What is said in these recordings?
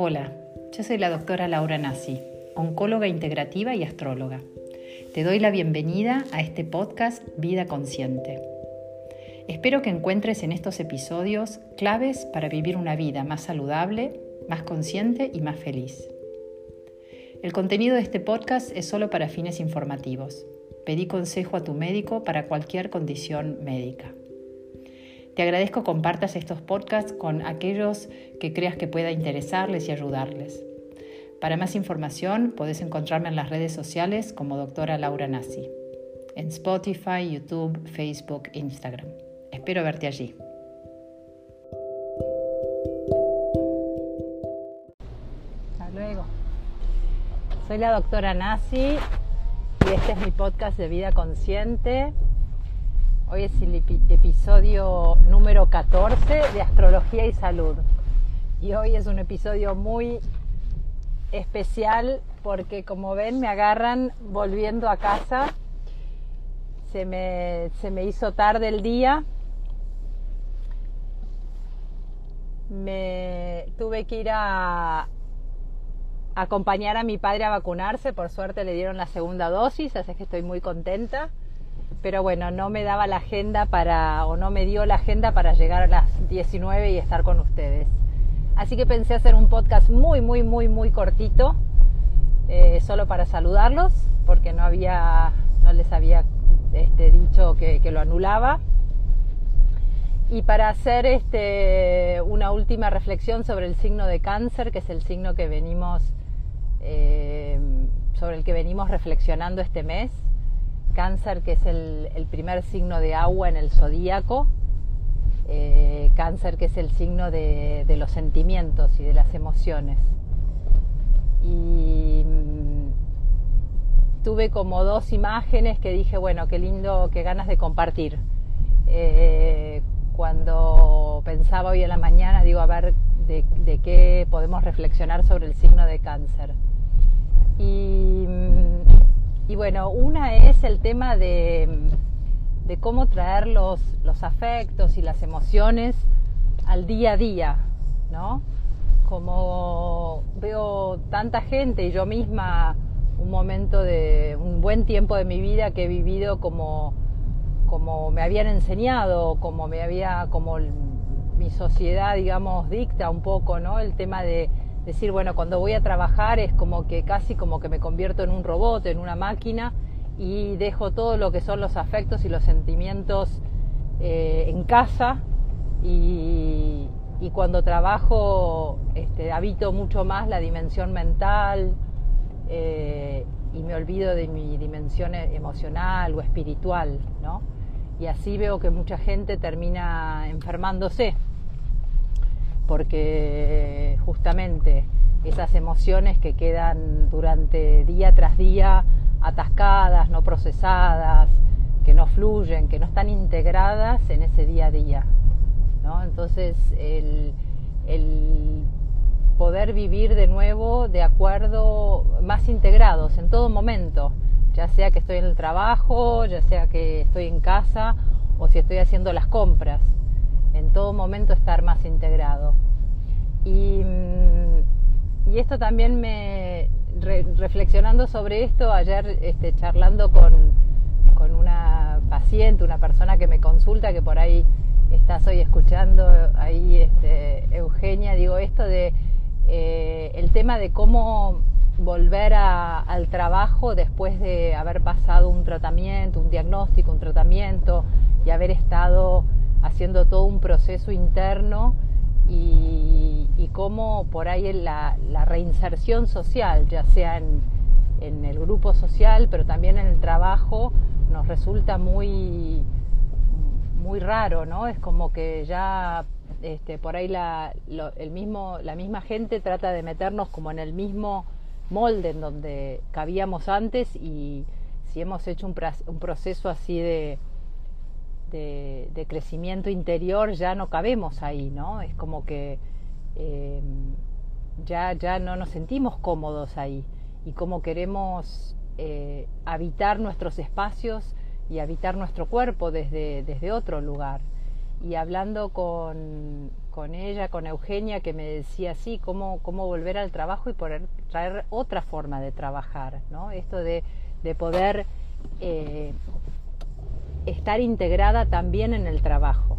Hola, yo soy la doctora Laura Nassi, oncóloga integrativa y astróloga. Te doy la bienvenida a este podcast Vida Consciente. Espero que encuentres en estos episodios claves para vivir una vida más saludable, más consciente y más feliz. El contenido de este podcast es solo para fines informativos. Pedí consejo a tu médico para cualquier condición médica. Te agradezco compartas estos podcasts con aquellos que creas que pueda interesarles y ayudarles. Para más información puedes encontrarme en las redes sociales como doctora Laura Nassi, en Spotify, YouTube, Facebook, Instagram. Espero verte allí. Hasta luego. Soy la doctora Nassi y este es mi podcast de vida consciente. Hoy es el episodio número 14 de Astrología y Salud. Y hoy es un episodio muy especial porque como ven me agarran volviendo a casa. Se me, se me hizo tarde el día. Me tuve que ir a, acompañar a mi padre a vacunarse. Por suerte le dieron la segunda dosis, así que estoy muy contenta pero bueno, no me daba la agenda para, o no me dio la agenda para llegar a las 19 y estar con ustedes. Así que pensé hacer un podcast muy, muy, muy, muy cortito, eh, solo para saludarlos, porque no había, no les había este, dicho que, lo anulaba. Y para hacer este, una última reflexión sobre el signo de cáncer, que es el signo que venimos, eh, sobre el que venimos reflexionando este mes cáncer, que es el, primer signo de agua en el zodíaco, eh, cáncer, que es el signo de, los sentimientos y de las emociones. Y mm, tuve como dos imágenes que dije, bueno, qué lindo, qué ganas de compartir. Eh, cuando pensaba hoy en la mañana, digo, a ver de, de qué podemos reflexionar sobre el signo de cáncer. Y mm, y bueno, una es el tema de, cómo traer los, afectos y las emociones al día a día, ¿no? Como veo tanta gente y yo misma un momento de un buen tiempo de mi vida que he vivido como, como me habían enseñado, como me había, como mi sociedad, digamos, dicta un poco, ¿no? El tema de decir, bueno, cuando voy a trabajar es como que casi como que me convierto en un robot, en una máquina y dejo todo lo que son los afectos y los sentimientos eh, en casa y, cuando trabajo este, habito mucho más la dimensión mental eh, y me olvido de mi dimensión emocional o espiritual, ¿no? Y así veo que mucha gente termina enfermándose porque justamente esas emociones que quedan durante día tras día atascadas, no procesadas, que no fluyen, que no están integradas en ese día a día. ¿no? Entonces, el, poder vivir de nuevo de acuerdo, más integrados en todo momento, ya sea que estoy en el trabajo, ya sea que estoy en casa o si estoy haciendo las compras en todo momento estar más integrado. Y, mm, y esto también me, reflexionando sobre esto, ayer este, charlando con, con una paciente, una persona que me consulta, que por ahí estás hoy escuchando, ahí este, Eugenia, digo esto de eh, el tema de cómo volver al trabajo después de haber pasado un tratamiento, un diagnóstico, un tratamiento y haber estado haciendo todo un proceso interno y, cómo por ahí la, reinserción social, ya sea en, en, el grupo social, pero también en el trabajo, nos resulta muy, muy raro, ¿no? Es como que ya este, por ahí la, el mismo, la misma gente trata de meternos como en el mismo molde en donde cabíamos antes y si hemos hecho un, un proceso así de, de, crecimiento interior ya no cabemos ahí, ¿no? Es como que eh, ya, ya no nos sentimos cómodos ahí y como queremos eh, habitar nuestros espacios y habitar nuestro cuerpo desde, desde otro lugar. Y hablando con, con ella, con Eugenia, que me decía así, cómo, cómo volver al trabajo y poder traer otra forma de trabajar, ¿no? Esto de, de poder eh, estar integrada también en el trabajo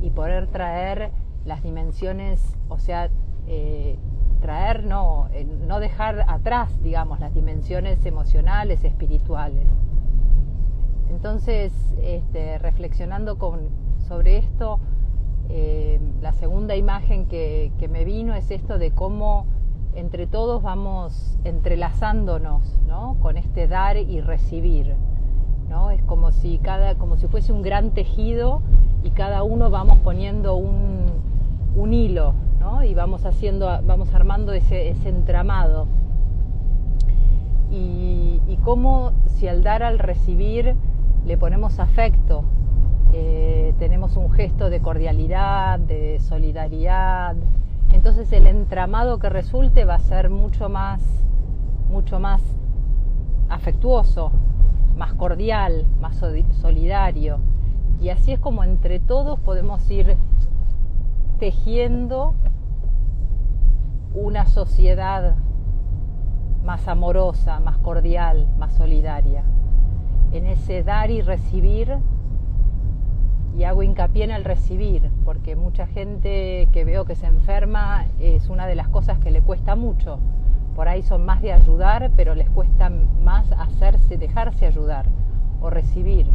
y poder traer las dimensiones, o sea, eh, traer, no, eh, no dejar atrás, digamos, las dimensiones emocionales, espirituales. Entonces, este, reflexionando sobre esto, eh, la segunda imagen que, me vino es esto de cómo entre todos vamos entrelazándonos ¿no? con este dar y recibir. ¿No? Es como si, cada, como si fuese un gran tejido y cada uno vamos poniendo un, un hilo ¿no? y vamos, haciendo, vamos armando ese, ese entramado. Y, y si al dar al recibir le ponemos afecto, eh, tenemos un gesto de cordialidad, de solidaridad, entonces el entramado que resulte va a ser mucho más, mucho más afectuoso, más cordial, más solidario. Y así es como entre todos podemos ir tejiendo una sociedad más amorosa, más cordial, más solidaria. En ese dar y recibir y hago hincapié en el recibir, porque mucha gente que veo que se enferma es una de las cosas que le cuesta mucho. Por ahí son más de ayudar, pero les cuesta más hacerse, dejarse ayudar o recibir.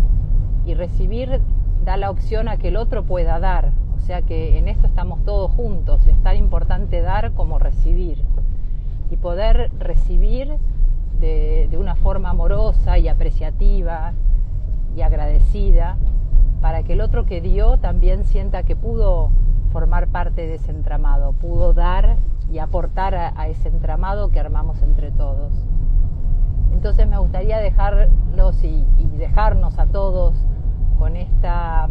Y recibir da la opción a que el otro pueda dar. O sea que en esto estamos todos juntos. Es tan importante dar como recibir. Y poder recibir de, de una forma amorosa y apreciativa y agradecida para que el otro que dio también sienta que pudo formar parte de ese entramado, pudo y aportar a, ese entramado que armamos entre todos. Entonces me gustaría dejarlos y, dejarnos a todos con esta,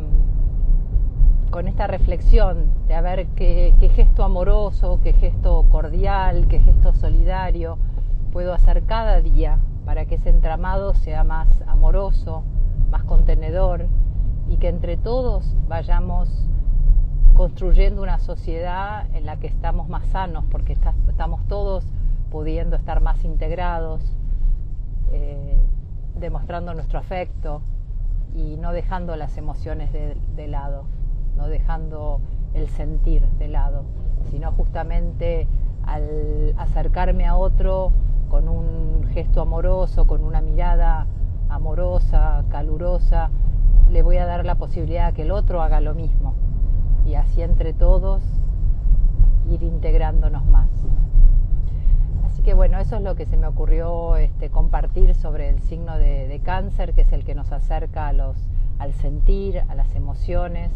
con esta reflexión de a ver qué gesto amoroso, qué gesto cordial, qué gesto solidario puedo hacer cada día para que ese entramado sea más amoroso, más contenedor, y que entre todos vayamos construyendo una sociedad en la que estamos más sanos, porque estamos todos pudiendo estar más integrados, eh, demostrando nuestro afecto y no dejando las emociones de, lado, no dejando el sentir de lado, sino justamente al acercarme a otro con un gesto amoroso, con una mirada amorosa, calurosa, le voy a dar la posibilidad a que el otro haga lo mismo y así entre todos ir integrándonos más. Así que bueno, eso es lo que se me ocurrió este, compartir sobre el signo de, cáncer, que es el que nos acerca a los, al sentir, a las emociones.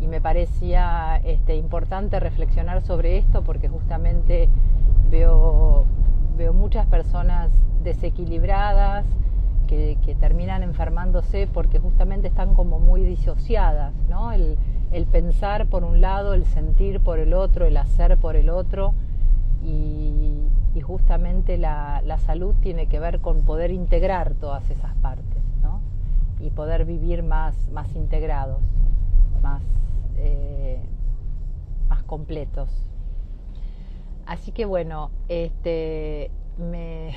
Y me parecía este, importante reflexionar sobre esto porque justamente veo, veo muchas personas desequilibradas, que, terminan enfermándose porque justamente están como muy disociadas, ¿no? El, pensar por un lado, el sentir por el otro, el hacer por el otro y, justamente la, salud tiene que ver con poder integrar todas esas partes, ¿no? Y poder vivir más, más integrados, más, eh, más completos. Así que bueno, este, me,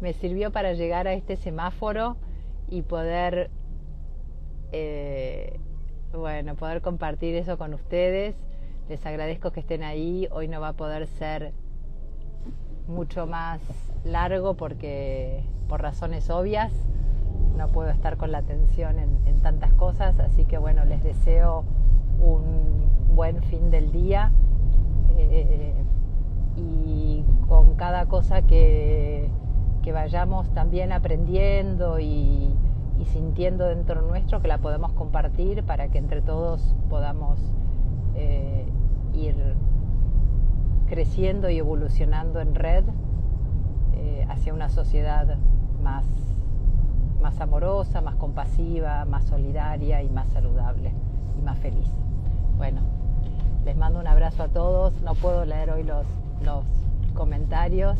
me sirvió para llegar a este semáforo y poder, eh, bueno, poder compartir eso con ustedes. Les agradezco que estén ahí. Hoy no va a poder ser mucho más largo porque por razones obvias no puedo estar con la atención en, tantas cosas, así que bueno, les deseo un buen fin del día eh, y con cada cosa que que vayamos también aprendiendo y, sintiendo dentro nuestro que la podemos compartir para que entre todos podamos eh, ir creciendo y evolucionando en red eh, hacia una sociedad más, más amorosa, más compasiva, más solidaria y más saludable y más feliz. Bueno, les mando un abrazo a todos. No puedo leer hoy los, los comentarios.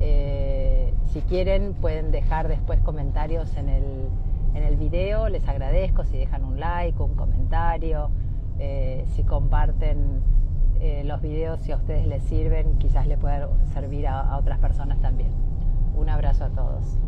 Eh, si quieren pueden dejar después comentarios en el, en el video, les agradezco si dejan un like, un comentario, eh, si comparten eh, los videos, si a ustedes les sirven, quizás le pueda servir a otras personas también. Un abrazo a todos.